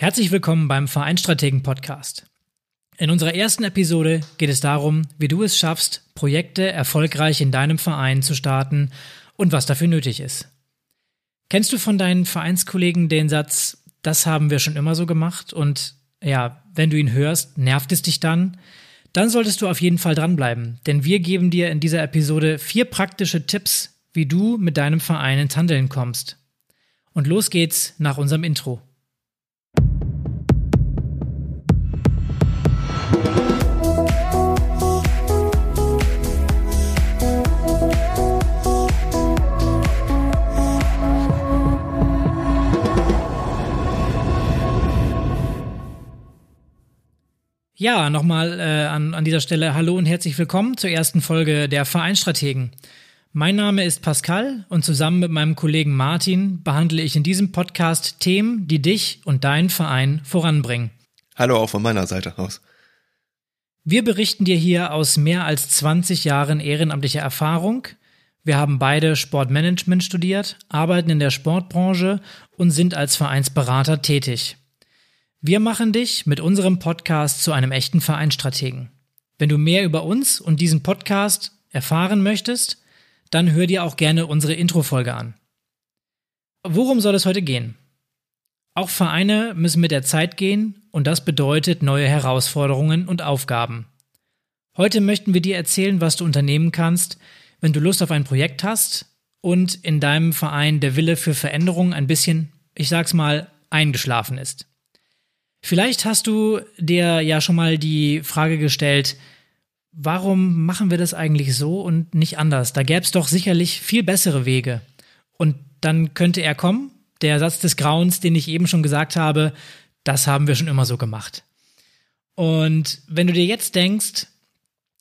Herzlich willkommen beim Vereinstrategen Podcast. In unserer ersten Episode geht es darum, wie du es schaffst, Projekte erfolgreich in deinem Verein zu starten und was dafür nötig ist. Kennst du von deinen Vereinskollegen den Satz, das haben wir schon immer so gemacht und ja, wenn du ihn hörst, nervt es dich dann? Dann solltest du auf jeden Fall dranbleiben, denn wir geben dir in dieser Episode vier praktische Tipps, wie du mit deinem Verein ins Handeln kommst. Und los geht's nach unserem Intro. Ja, nochmal äh, an, an dieser Stelle Hallo und herzlich willkommen zur ersten Folge der Vereinstrategen. Mein Name ist Pascal und zusammen mit meinem Kollegen Martin behandle ich in diesem Podcast Themen, die dich und deinen Verein voranbringen. Hallo auch von meiner Seite aus. Wir berichten dir hier aus mehr als 20 Jahren ehrenamtlicher Erfahrung. Wir haben beide Sportmanagement studiert, arbeiten in der Sportbranche und sind als Vereinsberater tätig. Wir machen dich mit unserem Podcast zu einem echten Vereinsstrategen. Wenn du mehr über uns und diesen Podcast erfahren möchtest, dann hör dir auch gerne unsere Intro-Folge an. Worum soll es heute gehen? Auch Vereine müssen mit der Zeit gehen und das bedeutet neue Herausforderungen und Aufgaben. Heute möchten wir dir erzählen, was du unternehmen kannst, wenn du Lust auf ein Projekt hast und in deinem Verein der Wille für Veränderung ein bisschen, ich sag's mal, eingeschlafen ist. Vielleicht hast du dir ja schon mal die Frage gestellt, warum machen wir das eigentlich so und nicht anders? Da gäbe es doch sicherlich viel bessere Wege. Und dann könnte er kommen, der Satz des Grauens, den ich eben schon gesagt habe, das haben wir schon immer so gemacht. Und wenn du dir jetzt denkst,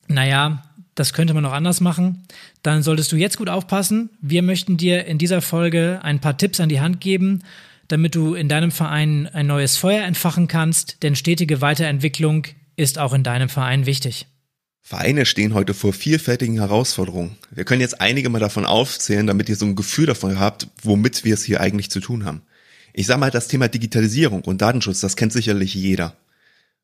naja, das könnte man noch anders machen, dann solltest du jetzt gut aufpassen. Wir möchten dir in dieser Folge ein paar Tipps an die Hand geben, damit du in deinem Verein ein neues Feuer entfachen kannst, denn stetige Weiterentwicklung ist auch in deinem Verein wichtig. Vereine stehen heute vor vielfältigen Herausforderungen. Wir können jetzt einige mal davon aufzählen, damit ihr so ein Gefühl davon habt, womit wir es hier eigentlich zu tun haben. Ich sage mal, das Thema Digitalisierung und Datenschutz, das kennt sicherlich jeder.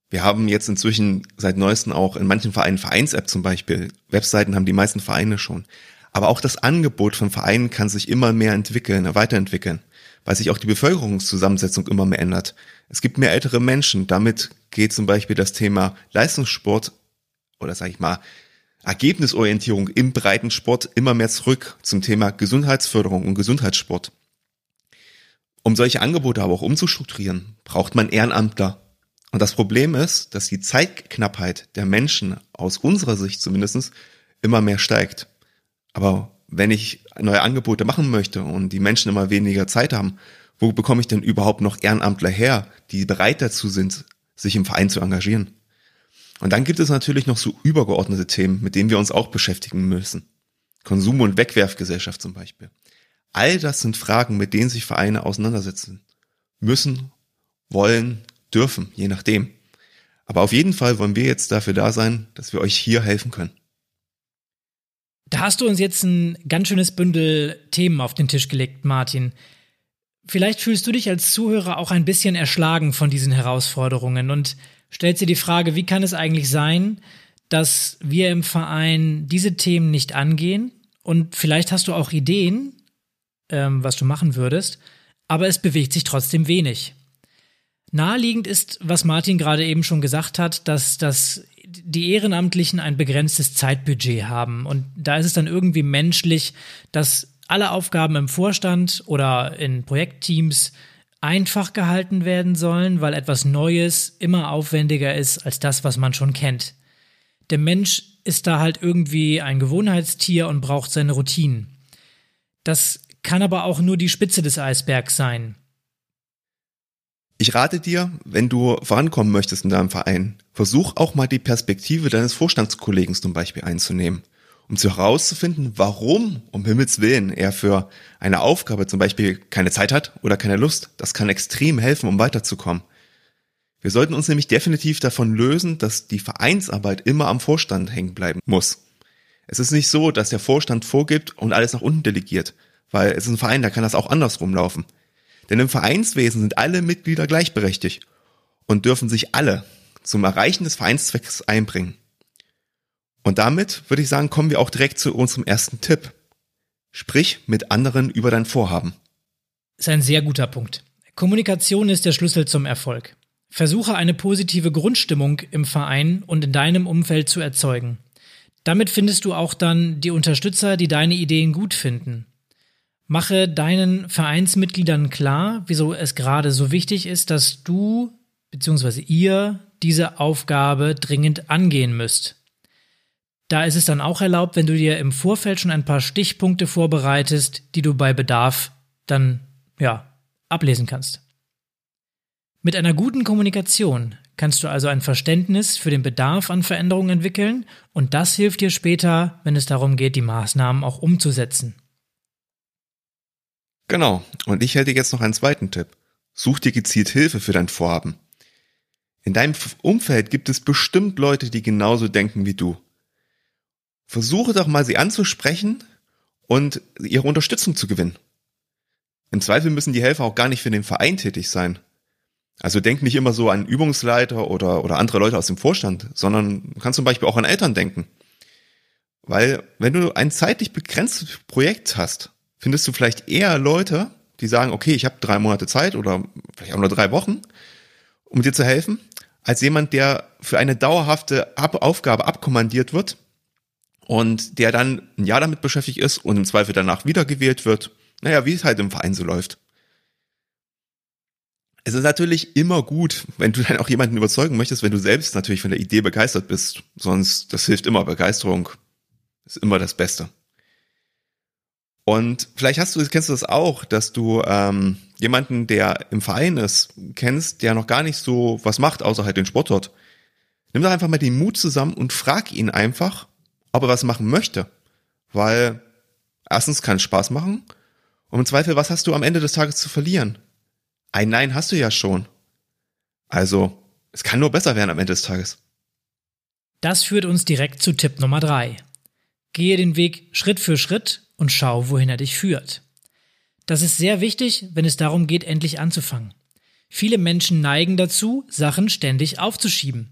Wir haben jetzt inzwischen seit neuestem auch in manchen Vereinen Vereins-App zum Beispiel. Webseiten haben die meisten Vereine schon. Aber auch das Angebot von Vereinen kann sich immer mehr entwickeln, weiterentwickeln weil sich auch die Bevölkerungszusammensetzung immer mehr ändert. Es gibt mehr ältere Menschen. Damit geht zum Beispiel das Thema Leistungssport oder sage ich mal Ergebnisorientierung im breiten Sport immer mehr zurück zum Thema Gesundheitsförderung und Gesundheitssport. Um solche Angebote aber auch umzustrukturieren, braucht man Ehrenamtler. Und das Problem ist, dass die Zeitknappheit der Menschen aus unserer Sicht zumindestens immer mehr steigt. Aber wenn ich neue Angebote machen möchte und die Menschen immer weniger Zeit haben, wo bekomme ich denn überhaupt noch Ehrenamtler her, die bereit dazu sind, sich im Verein zu engagieren? Und dann gibt es natürlich noch so übergeordnete Themen, mit denen wir uns auch beschäftigen müssen. Konsum- und Wegwerfgesellschaft zum Beispiel. All das sind Fragen, mit denen sich Vereine auseinandersetzen müssen, wollen, dürfen, je nachdem. Aber auf jeden Fall wollen wir jetzt dafür da sein, dass wir euch hier helfen können. Da hast du uns jetzt ein ganz schönes Bündel Themen auf den Tisch gelegt, Martin. Vielleicht fühlst du dich als Zuhörer auch ein bisschen erschlagen von diesen Herausforderungen und stellst dir die Frage, wie kann es eigentlich sein, dass wir im Verein diese Themen nicht angehen? Und vielleicht hast du auch Ideen, ähm, was du machen würdest, aber es bewegt sich trotzdem wenig. Naheliegend ist, was Martin gerade eben schon gesagt hat, dass das die Ehrenamtlichen ein begrenztes Zeitbudget haben. Und da ist es dann irgendwie menschlich, dass alle Aufgaben im Vorstand oder in Projektteams einfach gehalten werden sollen, weil etwas Neues immer aufwendiger ist als das, was man schon kennt. Der Mensch ist da halt irgendwie ein Gewohnheitstier und braucht seine Routinen. Das kann aber auch nur die Spitze des Eisbergs sein. Ich rate dir, wenn du vorankommen möchtest in deinem Verein, versuch auch mal die Perspektive deines Vorstandskollegen zum Beispiel einzunehmen, um zu herauszufinden, warum um Himmels Willen er für eine Aufgabe zum Beispiel keine Zeit hat oder keine Lust. Das kann extrem helfen, um weiterzukommen. Wir sollten uns nämlich definitiv davon lösen, dass die Vereinsarbeit immer am Vorstand hängen bleiben muss. Es ist nicht so, dass der Vorstand vorgibt und alles nach unten delegiert, weil es ist ein Verein, da kann das auch andersrum laufen. Denn im Vereinswesen sind alle Mitglieder gleichberechtigt und dürfen sich alle zum Erreichen des Vereinszwecks einbringen. Und damit würde ich sagen, kommen wir auch direkt zu unserem ersten Tipp. Sprich mit anderen über dein Vorhaben. Ist ein sehr guter Punkt. Kommunikation ist der Schlüssel zum Erfolg. Versuche eine positive Grundstimmung im Verein und in deinem Umfeld zu erzeugen. Damit findest du auch dann die Unterstützer, die deine Ideen gut finden. Mache deinen Vereinsmitgliedern klar, wieso es gerade so wichtig ist, dass du bzw. ihr diese Aufgabe dringend angehen müsst. Da ist es dann auch erlaubt, wenn du dir im Vorfeld schon ein paar Stichpunkte vorbereitest, die du bei Bedarf dann, ja, ablesen kannst. Mit einer guten Kommunikation kannst du also ein Verständnis für den Bedarf an Veränderungen entwickeln und das hilft dir später, wenn es darum geht, die Maßnahmen auch umzusetzen. Genau, und ich hätte jetzt noch einen zweiten Tipp. Such dir gezielt Hilfe für dein Vorhaben. In deinem Umfeld gibt es bestimmt Leute, die genauso denken wie du. Versuche doch mal sie anzusprechen und ihre Unterstützung zu gewinnen. Im Zweifel müssen die Helfer auch gar nicht für den Verein tätig sein. Also denk nicht immer so an Übungsleiter oder, oder andere Leute aus dem Vorstand, sondern kannst zum Beispiel auch an Eltern denken. Weil wenn du ein zeitlich begrenztes Projekt hast, findest du vielleicht eher Leute, die sagen, okay, ich habe drei Monate Zeit oder vielleicht auch nur drei Wochen, um dir zu helfen, als jemand, der für eine dauerhafte Aufgabe abkommandiert wird und der dann ein Jahr damit beschäftigt ist und im Zweifel danach wiedergewählt wird. Naja, wie es halt im Verein so läuft. Es ist natürlich immer gut, wenn du dann auch jemanden überzeugen möchtest, wenn du selbst natürlich von der Idee begeistert bist. Sonst, das hilft immer. Begeisterung ist immer das Beste. Und vielleicht hast du, kennst du das auch, dass du ähm, jemanden, der im Verein ist, kennst, der noch gar nicht so was macht, außer halt den Sport dort. Nimm doch einfach mal den Mut zusammen und frag ihn einfach, ob er was machen möchte. Weil erstens kann es Spaß machen und im Zweifel, was hast du am Ende des Tages zu verlieren? Ein Nein hast du ja schon. Also, es kann nur besser werden am Ende des Tages. Das führt uns direkt zu Tipp Nummer drei. Gehe den Weg Schritt für Schritt und schau, wohin er dich führt. Das ist sehr wichtig, wenn es darum geht, endlich anzufangen. Viele Menschen neigen dazu, Sachen ständig aufzuschieben.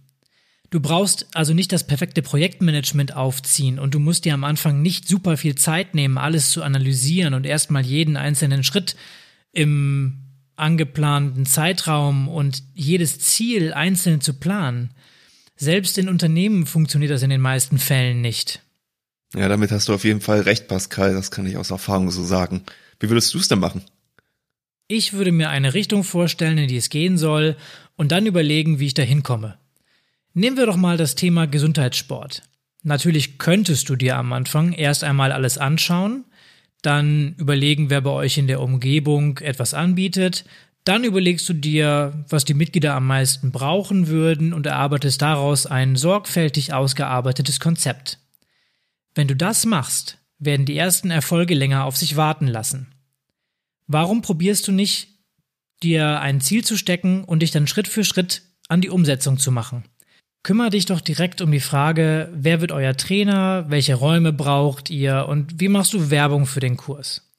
Du brauchst also nicht das perfekte Projektmanagement aufziehen und du musst dir am Anfang nicht super viel Zeit nehmen, alles zu analysieren und erstmal jeden einzelnen Schritt im angeplanten Zeitraum und jedes Ziel einzeln zu planen. Selbst in Unternehmen funktioniert das in den meisten Fällen nicht. Ja, damit hast du auf jeden Fall recht, Pascal. Das kann ich aus Erfahrung so sagen. Wie würdest du es denn machen? Ich würde mir eine Richtung vorstellen, in die es gehen soll, und dann überlegen, wie ich da hinkomme. Nehmen wir doch mal das Thema Gesundheitssport. Natürlich könntest du dir am Anfang erst einmal alles anschauen, dann überlegen, wer bei euch in der Umgebung etwas anbietet, dann überlegst du dir, was die Mitglieder am meisten brauchen würden und erarbeitest daraus ein sorgfältig ausgearbeitetes Konzept. Wenn du das machst, werden die ersten Erfolge länger auf sich warten lassen. Warum probierst du nicht, dir ein Ziel zu stecken und dich dann Schritt für Schritt an die Umsetzung zu machen? Kümmer dich doch direkt um die Frage, wer wird euer Trainer, welche Räume braucht ihr und wie machst du Werbung für den Kurs?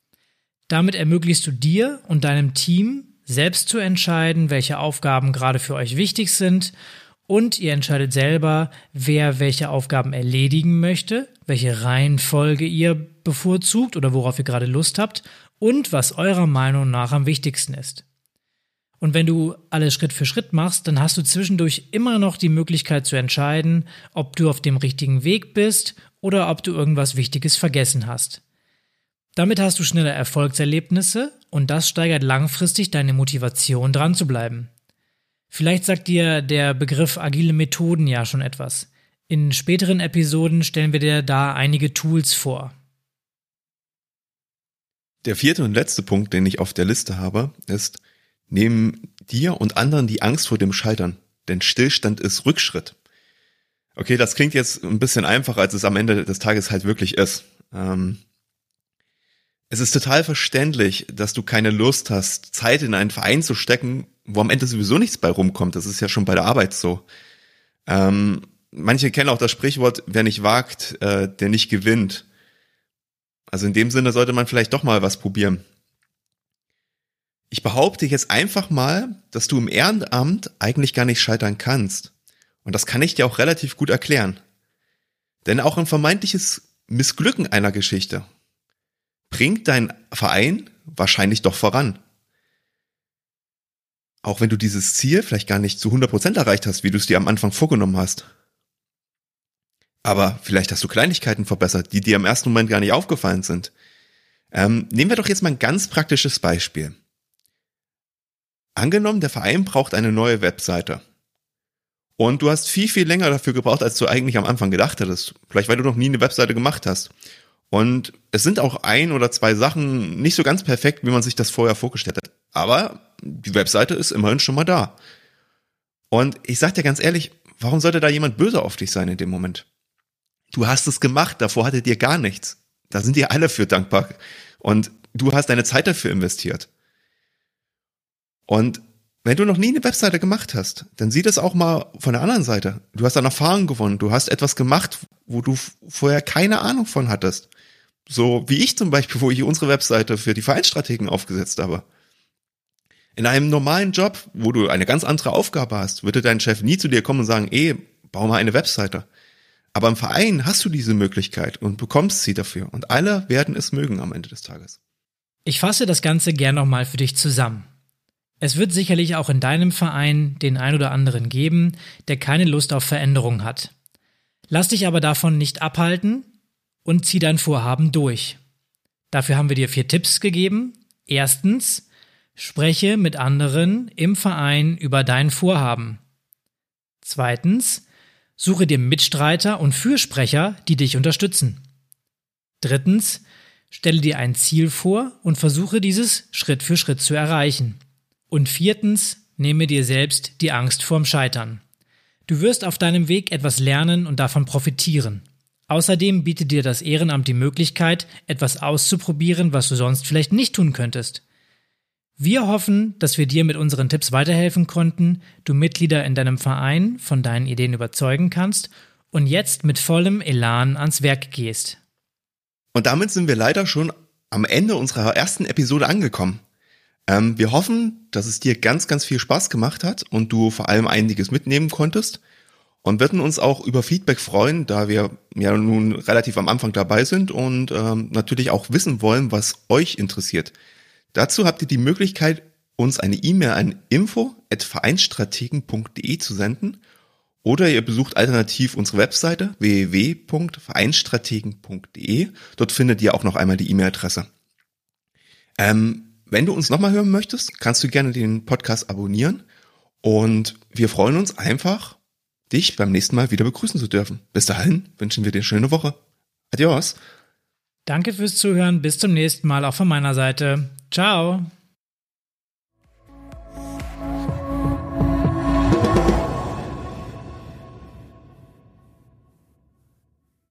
Damit ermöglichst du dir und deinem Team selbst zu entscheiden, welche Aufgaben gerade für euch wichtig sind und ihr entscheidet selber, wer welche Aufgaben erledigen möchte, welche Reihenfolge ihr bevorzugt oder worauf ihr gerade Lust habt und was eurer Meinung nach am wichtigsten ist. Und wenn du alles Schritt für Schritt machst, dann hast du zwischendurch immer noch die Möglichkeit zu entscheiden, ob du auf dem richtigen Weg bist oder ob du irgendwas Wichtiges vergessen hast. Damit hast du schnelle Erfolgserlebnisse und das steigert langfristig deine Motivation dran zu bleiben. Vielleicht sagt dir der Begriff agile Methoden ja schon etwas. In späteren Episoden stellen wir dir da einige Tools vor. Der vierte und letzte Punkt, den ich auf der Liste habe, ist, nehmen dir und anderen die Angst vor dem Scheitern. Denn Stillstand ist Rückschritt. Okay, das klingt jetzt ein bisschen einfacher, als es am Ende des Tages halt wirklich ist. Ähm, es ist total verständlich, dass du keine Lust hast, Zeit in einen Verein zu stecken, wo am Ende sowieso nichts bei rumkommt. Das ist ja schon bei der Arbeit so. Ähm, manche kennen auch das Sprichwort, wer nicht wagt, äh, der nicht gewinnt. Also in dem Sinne sollte man vielleicht doch mal was probieren. Ich behaupte jetzt einfach mal, dass du im Ehrenamt eigentlich gar nicht scheitern kannst. Und das kann ich dir auch relativ gut erklären. Denn auch ein vermeintliches Missglücken einer Geschichte bringt dein Verein wahrscheinlich doch voran. Auch wenn du dieses Ziel vielleicht gar nicht zu 100% erreicht hast, wie du es dir am Anfang vorgenommen hast. Aber vielleicht hast du Kleinigkeiten verbessert, die dir im ersten Moment gar nicht aufgefallen sind. Ähm, nehmen wir doch jetzt mal ein ganz praktisches Beispiel. Angenommen, der Verein braucht eine neue Webseite. Und du hast viel, viel länger dafür gebraucht, als du eigentlich am Anfang gedacht hättest. Vielleicht, weil du noch nie eine Webseite gemacht hast. Und es sind auch ein oder zwei Sachen nicht so ganz perfekt, wie man sich das vorher vorgestellt hat. Aber die Webseite ist immerhin schon mal da. Und ich sag dir ganz ehrlich, warum sollte da jemand böse auf dich sein in dem Moment? Du hast es gemacht, davor hattet ihr gar nichts. Da sind dir alle für dankbar. Und du hast deine Zeit dafür investiert. Und wenn du noch nie eine Webseite gemacht hast, dann sieh das auch mal von der anderen Seite. Du hast dann Erfahrung gewonnen. Du hast etwas gemacht, wo du vorher keine Ahnung von hattest. So wie ich zum Beispiel, wo ich unsere Webseite für die Vereinsstrategen aufgesetzt habe. In einem normalen Job, wo du eine ganz andere Aufgabe hast, würde dein Chef nie zu dir kommen und sagen, eh, bau mal eine Webseite. Aber im Verein hast du diese Möglichkeit und bekommst sie dafür. Und alle werden es mögen am Ende des Tages. Ich fasse das Ganze gern nochmal für dich zusammen. Es wird sicherlich auch in deinem Verein den ein oder anderen geben, der keine Lust auf Veränderung hat. Lass dich aber davon nicht abhalten und zieh dein Vorhaben durch. Dafür haben wir dir vier Tipps gegeben. Erstens, spreche mit anderen im Verein über dein Vorhaben. Zweitens, Suche dir Mitstreiter und Fürsprecher, die dich unterstützen. Drittens, stelle dir ein Ziel vor und versuche dieses Schritt für Schritt zu erreichen. Und viertens, nehme dir selbst die Angst vorm Scheitern. Du wirst auf deinem Weg etwas lernen und davon profitieren. Außerdem bietet dir das Ehrenamt die Möglichkeit, etwas auszuprobieren, was du sonst vielleicht nicht tun könntest. Wir hoffen, dass wir dir mit unseren Tipps weiterhelfen konnten, du Mitglieder in deinem Verein von deinen Ideen überzeugen kannst und jetzt mit vollem Elan ans Werk gehst. Und damit sind wir leider schon am Ende unserer ersten Episode angekommen. Ähm, wir hoffen, dass es dir ganz, ganz viel Spaß gemacht hat und du vor allem einiges mitnehmen konntest und würden uns auch über Feedback freuen, da wir ja nun relativ am Anfang dabei sind und ähm, natürlich auch wissen wollen, was euch interessiert. Dazu habt ihr die Möglichkeit, uns eine E-Mail an info@vereinsstrategen.de zu senden oder ihr besucht alternativ unsere Webseite www.vereinsstrategen.de. Dort findet ihr auch noch einmal die E-Mail-Adresse. Ähm, wenn du uns nochmal hören möchtest, kannst du gerne den Podcast abonnieren und wir freuen uns einfach, dich beim nächsten Mal wieder begrüßen zu dürfen. Bis dahin wünschen wir dir eine schöne Woche. Adios. Danke fürs Zuhören. Bis zum nächsten Mal auch von meiner Seite. Ciao.